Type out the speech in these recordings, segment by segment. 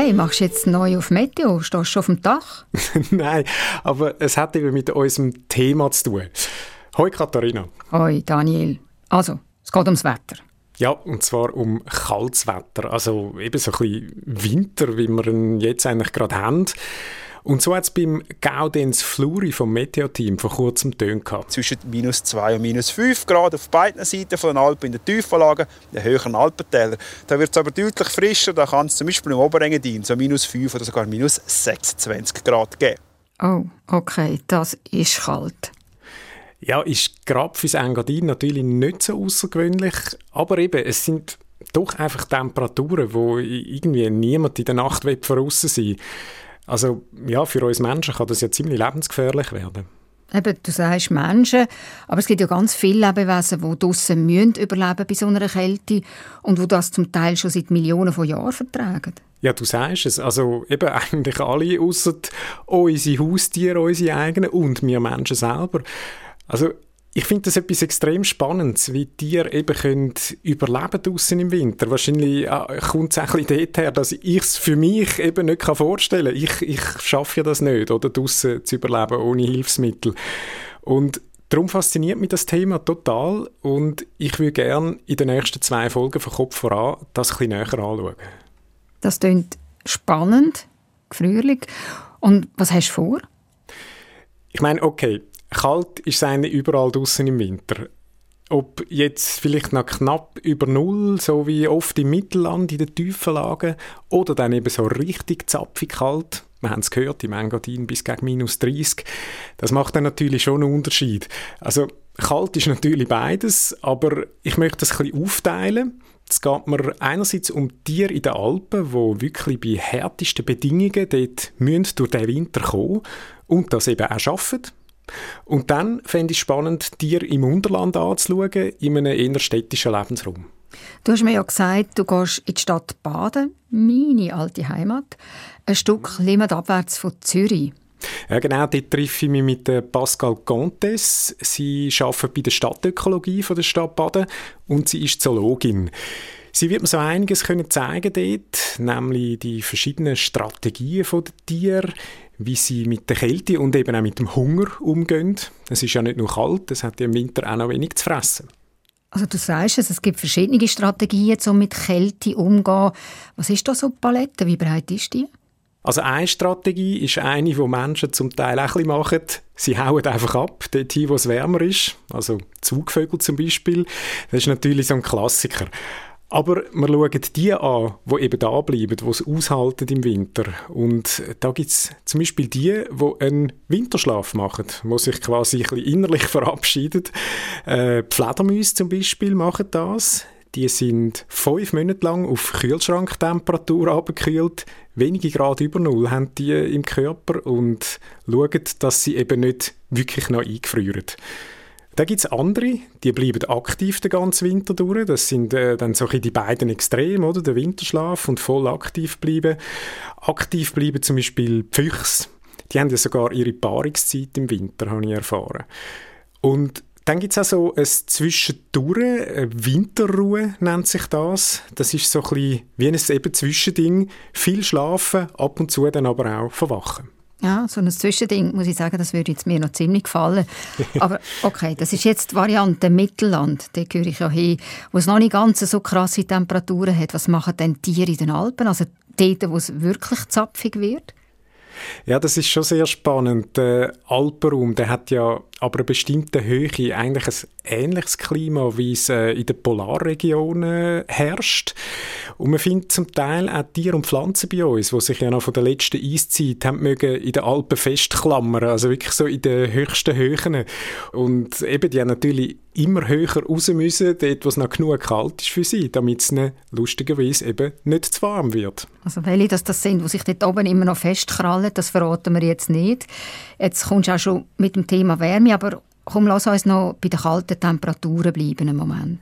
Hey, machst du jetzt neu auf Meteo? Stehst du schon auf dem Dach? Nein, aber es hat eben mit unserem Thema zu tun. Hoi Katharina. Hoi Daniel. Also, es geht ums Wetter. Ja, und zwar um kaltes Wetter. Also eben so ein bisschen Winter, wie wir ihn jetzt eigentlich gerade haben. Und so hat es beim Gaudenz Fluri vom Meteo-Team vor kurzem Töne gehabt. Zwischen minus 2 und minus 5 Grad auf beiden Seiten von den Alpen in den Tiefenlagen, in den höheren Alpentälern. Da wird es aber deutlich frischer, da kann es zum Beispiel im Oberengadin so minus 5 oder sogar minus 26 Grad geben. Oh, okay, das ist kalt. Ja, ist gerade fürs Engadin natürlich nicht so außergewöhnlich, aber eben, es sind doch einfach Temperaturen, wo irgendwie niemand in der Nacht voraus sein will. Also ja, für uns Menschen kann das ja ziemlich lebensgefährlich werden. Eben, du sagst Menschen, aber es gibt ja ganz viele Lebewesen, die draussen müssen überleben bei so einer Kälte und die das zum Teil schon seit Millionen von Jahren vertragen. Ja, du sagst es. Also eben eigentlich alle, außer unsere Haustiere, unsere eigenen und wir Menschen selber. Also ich finde das etwas extrem Spannendes, wie Tiere eben können überleben draussen im Winter. Wahrscheinlich äh, kommt es auch ein bisschen her, dass ich es für mich eben nicht vorstellen kann. Ich, ich schaffe ja das nicht, oder draussen zu überleben ohne Hilfsmittel. Und darum fasziniert mich das Thema total und ich würde gerne in den nächsten zwei Folgen von Kopf voran das ein bisschen näher anschauen. Das klingt spannend, gefrierlich. Und was hast du vor? Ich meine, okay, Kalt ist es eigentlich überall draußen im Winter. Ob jetzt vielleicht noch knapp über Null, so wie oft im Mittelland in den tiefen Lagen, oder dann eben so richtig zapfig kalt, wir haben es gehört, im Engadin bis gegen minus 30, das macht dann natürlich schon einen Unterschied. Also kalt ist natürlich beides, aber ich möchte das ein bisschen aufteilen. Es geht mir einerseits um Tiere in den Alpen, die wirklich bei härtesten Bedingungen dort durch den Winter kommen und das eben auch schaffen. Und dann fände ich es spannend, dir im Unterland anzuschauen, in einem innerstädtischen Lebensraum. Du hast mir ja gesagt, du gehst in die Stadt Baden, meine alte Heimat, ein Stück Limmat abwärts von Zürich. Ja, genau, dort treffe ich mich mit Pascal Contes. Sie arbeitet bei der Stadtökologie von der Stadt Baden und sie ist Zoologin. Sie wird mir so einiges können zeigen dort, nämlich die verschiedenen Strategien der Tiere, wie sie mit der Kälte und eben auch mit dem Hunger umgehen. Es ist ja nicht nur kalt, es hat ja im Winter auch noch wenig zu fressen. Also du sagst es, es gibt verschiedene Strategien, um mit Kälte umzugehen. Was ist da so die Palette? Wie breit ist die? Also eine Strategie ist eine, die Menschen zum Teil auch ein bisschen machen. Sie hauen einfach ab, dort hin, wo es wärmer ist. Also Zugvögel zum Beispiel. Das ist natürlich so ein Klassiker. Aber wir schauen die an, die eben da bleiben, die es aushalten im Winter. Und da gibt es zum Beispiel die, die einen Winterschlaf machen, die sich quasi ein bisschen innerlich verabschieden. Äh, die Fledermäuse zum Beispiel machen das. Die sind fünf Monate lang auf Kühlschranktemperatur abgekühlt. Wenige Grad über Null haben die im Körper und schauen, dass sie eben nicht wirklich noch eingefrieren. Da gibt es andere, die bleiben aktiv den ganzen Winter durch. Das sind äh, dann so die beiden Extreme, oder? Der Winterschlaf und voll aktiv bleiben. Aktiv bleiben zum Beispiel Füchse. Die haben ja sogar ihre Paarungszeit im Winter, habe ich erfahren. Und dann gibt es auch so ein Zwischendurch, eine Winterruhe nennt sich das. Das ist so ein bisschen wie ein eben Zwischending. Viel schlafen, ab und zu dann aber auch verwachen. Ja, so ein Zwischending, muss ich sagen, das würde jetzt mir noch ziemlich gefallen. Aber okay, das ist jetzt die Variante Mittelland, da gehöre ich ja hin, wo es noch nicht ganz so krasse Temperaturen hat. Was machen denn Tiere in den Alpen, also dort, wo es wirklich zapfig wird? Ja, das ist schon sehr spannend. Der Alpenraum, der hat ja aber eine bestimmte Höhe eigentlich ein ähnliches Klima, wie es äh, in den Polarregionen herrscht. Und man findet zum Teil auch Tiere und Pflanzen bei uns, die sich ja noch von der letzten Eiszeit haben mögen in den Alpen festklammern, also wirklich so in den höchsten Höhen. Und eben, die haben natürlich immer höher raus müssen, dort, wo es noch genug kalt ist für sie, damit es ihnen lustigerweise eben nicht zu warm wird. Also welche das, das sind, die sich dort oben immer noch festkrallen, das verraten wir jetzt nicht. Jetzt kommst du auch schon mit dem Thema Wärme, aber Komm, lass uns noch bei den kalten Temperaturen bleiben einen Moment.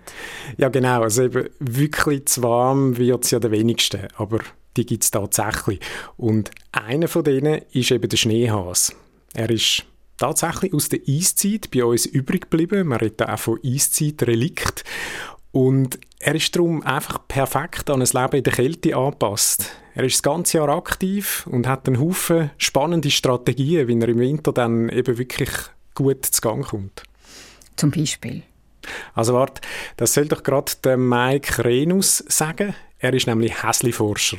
Ja, genau. Also eben wirklich zu warm wird es ja der wenigsten, aber die gibt es tatsächlich. Und einer von denen ist eben der Schneehas. Er ist tatsächlich aus der Eiszeit bei uns übrig geblieben. Man redet auch von Eiszeitrelikt. Und er ist darum einfach perfekt an ein Leben in der Kälte angepasst. Er ist das ganze Jahr aktiv und hat einen Haufen spannende Strategien, wie er im Winter dann eben wirklich gut zu Gang kommt. Zum Beispiel? Also warte, das soll doch gerade der Mike Renus sagen. Er ist nämlich Häsli-Forscher.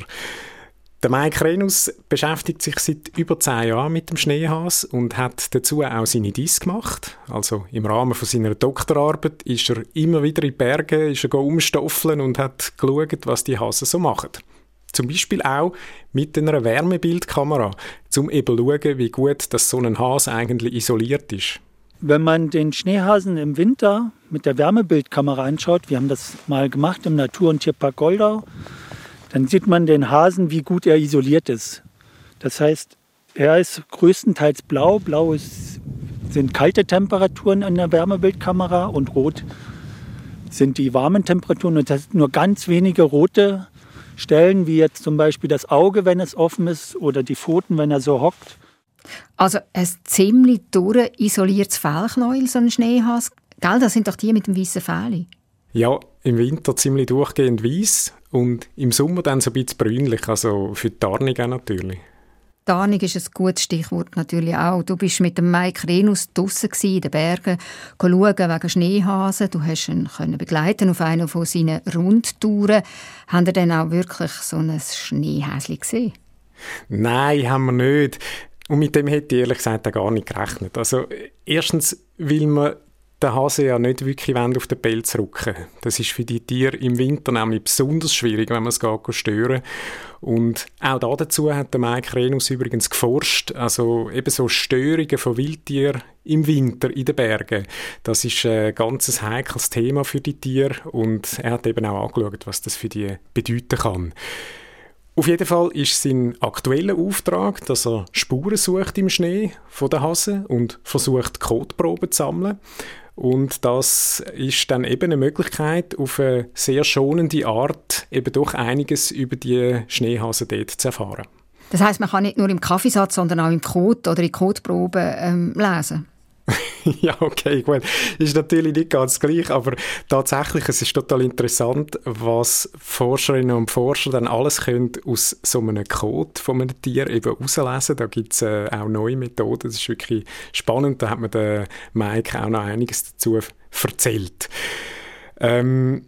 Der Mike Renus beschäftigt sich seit über zehn Jahren mit dem Schneehas und hat dazu auch seine Dies gemacht. Also im Rahmen von seiner Doktorarbeit ist er immer wieder in die Berge, ist er umstoffeln und hat geschaut, was die Hasen so machen. Zum Beispiel auch mit einer Wärmebildkamera, um eben zu schauen, wie gut das so ein Hase eigentlich isoliert ist. Wenn man den Schneehasen im Winter mit der Wärmebildkamera anschaut, wir haben das mal gemacht im Natur- und Tierpark Goldau, dann sieht man den Hasen, wie gut er isoliert ist. Das heißt, er ist größtenteils blau. Blau ist, sind kalte Temperaturen an der Wärmebildkamera und rot sind die warmen Temperaturen. Und das sind nur ganz wenige rote Stellen, wie jetzt zum Beispiel das Auge, wenn es offen ist, oder die Pfoten, wenn er so hockt. Also ein ziemlich isoliertes Fellknäuel, so ein Schneehas. Gell, das sind doch die mit dem weißen Fell. Ja, im Winter ziemlich durchgehend weiß und im Sommer dann so ein bisschen brünlich, also für die Tarnung auch natürlich. Tarnung ist ein gutes Stichwort natürlich auch. Du bist mit dem Mike Renus draussen in den Bergen, schauen wegen Schneehasen. Du hast ihn können begleiten auf einer von seinen Rundtouren. Haben ihr denn auch wirklich so ein Schneehäschen gesehen? Nein, haben wir nicht. Und mit dem hätte ich ehrlich gesagt gar nicht gerechnet. Also erstens, weil man den Hase ja nicht wirklich auf den Pelz rücken Das ist für die Tiere im Winter nämlich besonders schwierig, wenn man es geht stören Und auch da dazu hat der Mike Renus übrigens geforscht, also eben so Störungen von Wildtieren im Winter in den Bergen. Das ist ein ganz heikles Thema für die Tiere und er hat eben auch angeschaut, was das für die bedeuten kann. Auf jeden Fall ist sein aktueller Auftrag, dass er Spuren sucht im Schnee von den Hasen und versucht, Kotproben zu sammeln. Und das ist dann eben eine Möglichkeit, auf eine sehr schonende Art eben doch einiges über die Schneehasen dort zu erfahren. Das heißt, man kann nicht nur im Kaffeesatz, sondern auch im Code oder in Codeproben ähm, lesen? ja, okay, gut. Ist natürlich nicht ganz gleich, aber tatsächlich, es ist total interessant, was Forscherinnen und Forscher dann alles können aus so einem Code von einem Tier eben herauslesen. Da gibt es äh, auch neue Methoden. Das ist wirklich spannend. Da hat mir der Mike auch noch einiges dazu erzählt. Ähm,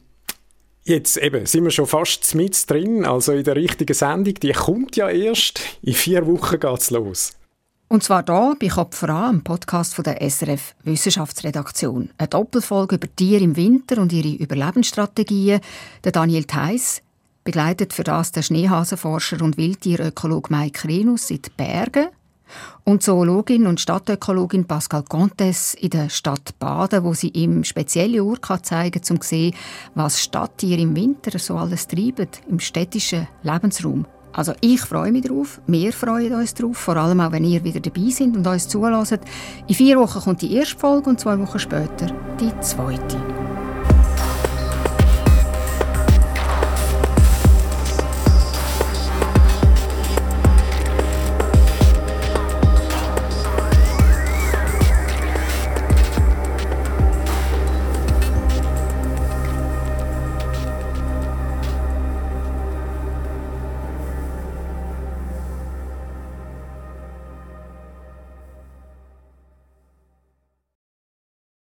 Jetzt eben sind wir schon fast mit drin, also in der richtigen Sendung. Die kommt ja erst. In vier Wochen geht's los. Und zwar hier bei Kopf im Podcast von der SRF Wissenschaftsredaktion. Eine Doppelfolge über Tiere im Winter und ihre Überlebensstrategien. Der Daniel Theiss begleitet für das der Schneehasenforscher und Wildtierökologe Mike Renus in den Bergen und Zoologin und Stadtökologin Pascal Contes in der Stadt Baden, wo sie ihm spezielle Orte zeigen kann, um zu sehen, was Stadttiere im Winter so alles treiben, im städtischen Lebensraum. Also ich freue mich drauf, wir freuen uns drauf, vor allem auch, wenn ihr wieder dabei seid und uns zulässt. In vier Wochen kommt die erste Folge und zwei Wochen später die zweite.